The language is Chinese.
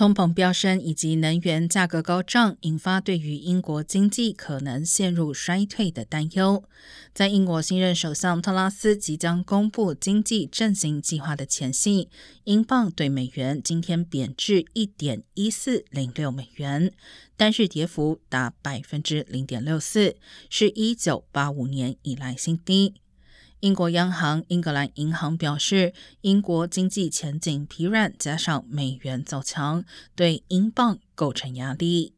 通膨飙升以及能源价格高涨，引发对于英国经济可能陷入衰退的担忧。在英国新任首相特拉斯即将公布经济振兴计划的前夕，英镑对美元今天贬至一点一四零六美元，单日跌幅达百分之零点六四，是一九八五年以来新低。英国央行英格兰银行表示，英国经济前景疲软，加上美元走强，对英镑构成压力。